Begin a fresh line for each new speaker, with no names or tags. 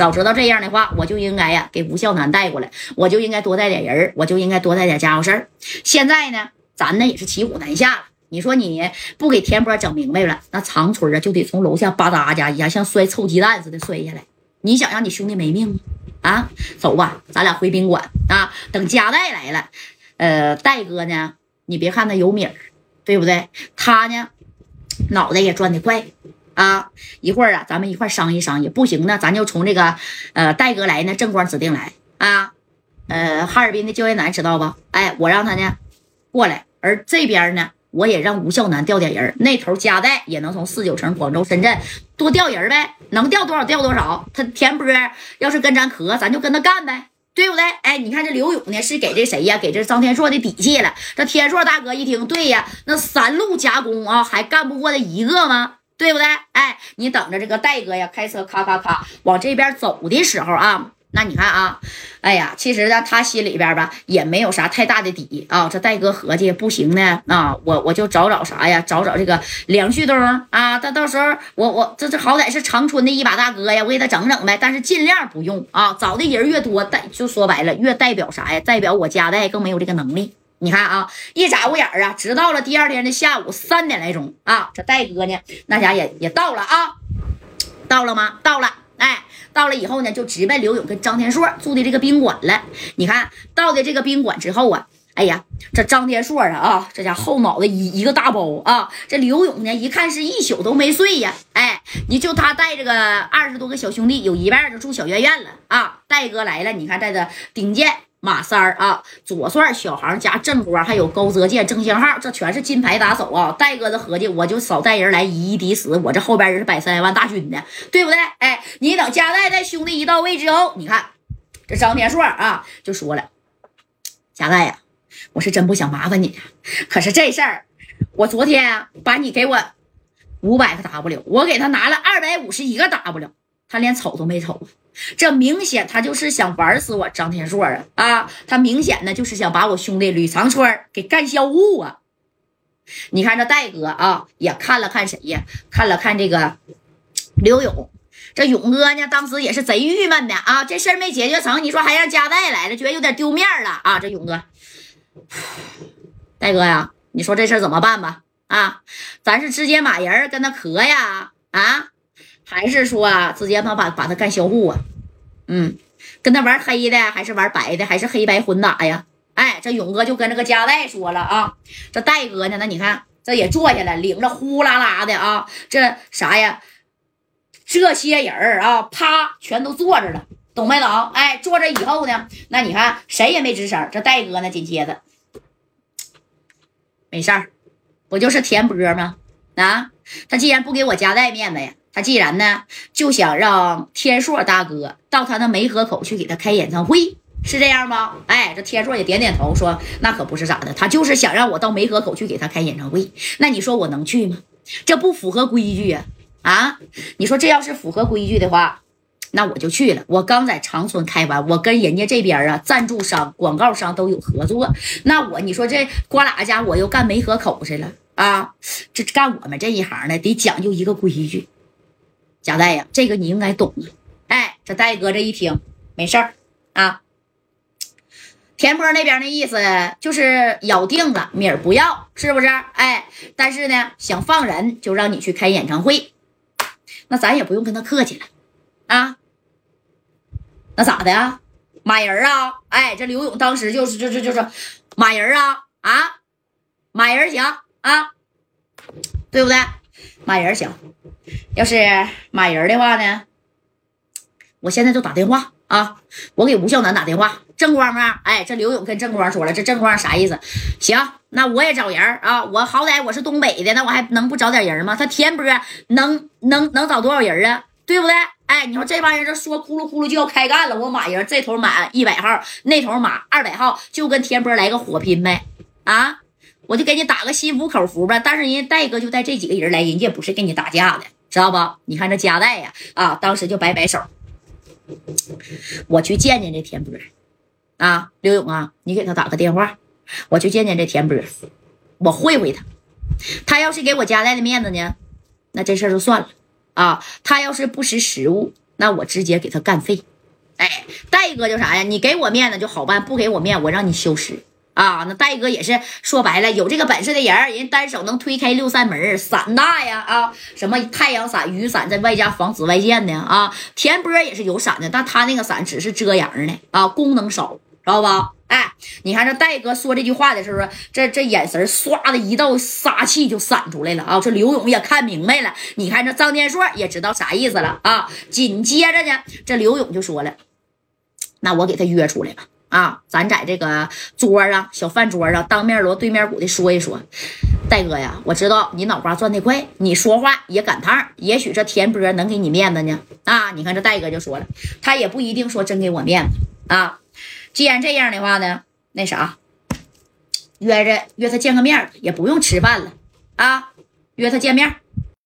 早知道这样的话，我就应该呀给吴孝南带过来，我就应该多带点人我就应该多带点家伙事儿。现在呢，咱呢也是骑虎难下了。你说你不给田波整明白了，那长春啊就得从楼下吧嗒家一下像摔臭鸡蛋似的摔下来。你想让你兄弟没命？啊，走吧，咱俩回宾馆啊。等家带来了，呃，戴哥呢，你别看他有米儿，对不对？他呢，脑袋也转得快。啊，一会儿啊，咱们一块商议商议，不行呢，咱就从这个呃戴哥来呢，正光指定来啊。呃，哈尔滨的焦艳南知道不？哎，我让他呢过来，而这边呢，我也让吴孝南调点人，那头加代也能从四九城、广州、深圳多调人呗，能调多少调多少。他田波要是跟咱磕，咱就跟他干呗，对不对？哎，你看这刘勇呢，是给这谁呀？给这张天硕的底气了。这天硕大哥一听，对呀，那三路夹攻啊，还干不过他一个吗？对不对？哎，你等着这个戴哥呀，开车咔咔咔往这边走的时候啊，那你看啊，哎呀，其实呢，他心里边吧也没有啥太大的底啊。这戴哥合计不行呢，啊，我我就找找啥呀？找找这个梁旭东啊，他到时候我我这这好歹是长春的一把大哥呀，我给他整整呗。但是尽量不用啊，找的人越多，代就说白了，越代表啥呀？代表我家代更没有这个能力。你看啊，一眨过眼啊，直到了第二天的下午三点来钟啊，这戴哥呢，那家也也到了啊，到了吗？到了，哎，到了以后呢，就直奔刘勇跟张天硕住的这个宾馆了。你看到的这个宾馆之后啊，哎呀，这张天硕啊啊，这家后脑袋一一个大包啊，这刘勇呢，一看是一宿都没睡呀，哎，你就他带这个二十多个小兄弟，有一半就住小院院了啊。戴哥来了，你看带着顶剑。马三儿啊，左帅小航加正光，还有高泽健、郑星浩，这全是金牌打手啊！戴哥子合计，我就少带人来，以一敌十，我这后边人是百三十万大军的，对不对？哎，你等加代带兄弟一到位之后，你看这张天硕啊，就说了：“加代呀，我是真不想麻烦你，可是这事儿，我昨天把你给我五百个 W，我给他拿了二百五十一个 W，他连瞅都没瞅。”这明显他就是想玩死我张天硕啊！啊，他明显呢就是想把我兄弟吕长春给干销户啊！你看这戴哥啊，也看了看谁呀？看了看这个刘勇，这勇哥呢，当时也是贼郁闷的啊！这事儿没解决成，你说还让加代来了，觉得有点丢面了啊！这勇哥，戴哥呀，你说这事儿怎么办吧？啊，咱是直接马人跟他磕呀？啊？还是说啊，直接他把把他干销户啊？嗯，跟他玩黑的，还是玩白的，还是黑白混打呀？哎，这勇哥就跟这个加代说了啊，这戴哥呢？那你看，这也坐下来，领着呼啦啦的啊，这啥呀？这些人啊，啪，全都坐着了，懂没懂？哎，坐着以后呢，那你看谁也没吱声。这戴哥呢，紧接着，没事儿，不就是田波吗？啊，他既然不给我加代面子呀？他既然呢就想让天硕大哥到他那梅河口去给他开演唱会，是这样吗？哎，这天硕也点点头说：“那可不是咋的，他就是想让我到梅河口去给他开演唱会。那你说我能去吗？这不符合规矩呀！啊，你说这要是符合规矩的话，那我就去了。我刚在长春开完，我跟人家这边啊赞助商、广告商都有合作。那我你说这瓜俩家我又干梅河口去了啊？这干我们这一行的得讲究一个规矩。”贾代呀，这个你应该懂啊！哎，这戴哥这一听，没事儿啊。田波那边的意思就是咬定了米儿不要，是不是？哎，但是呢，想放人就让你去开演唱会，那咱也不用跟他客气了啊。那咋的呀？马人啊？哎，这刘勇当时就是就就就是马人啊啊，马人行啊，对不对？马人行。要是马人的话呢，我现在就打电话啊！我给吴孝南打电话。正光啊，哎，这刘勇跟正光说了，这正光啥意思？行，那我也找人啊！我好歹我是东北的，那我还能不找点人吗？他田波能能能找多少人啊？对不对？哎，你说这帮人这说呼噜呼噜就要开干了，我马人这头满一百号，那头满二百号，就跟田波来个火拼呗！啊，我就给你打个心服口服吧。但是人家戴哥就带这几个人来，人家也不是跟你打架的。知道不？你看这加代呀，啊，当时就摆摆手，我去见见这田波，啊，刘勇啊，你给他打个电话，我去见见这田波，我会会他，他要是给我加代的面子呢，那这事儿就算了，啊，他要是不识时务，那我直接给他干废。哎，戴哥就啥呀？你给我面子就好办，不给我面，我让你消失啊！那戴哥也是说白了，有这个本事的人，人单手能推开六扇门，伞大呀啊！什么太阳伞、雨伞，再外加防紫外线的啊！田波也是有伞的，但他那个伞只是遮阳的啊，功能少，知道吧？哎，你看这戴哥说这句话的时候，这这眼神唰的一道杀气就闪出来了啊！这刘勇也看明白了，你看这张天硕也知道啥意思了啊！紧接着呢，这刘勇就说了。那我给他约出来吧，啊，咱在这个桌上，小饭桌上，当面锣对面鼓的说一说。戴哥呀，我知道你脑瓜转得快，你说话也赶趟，也许这田波能给你面子呢。啊，你看这戴哥就说了，他也不一定说真给我面子啊。既然这样的话呢，那啥，约着约他见个面，也不用吃饭了啊，约他见面。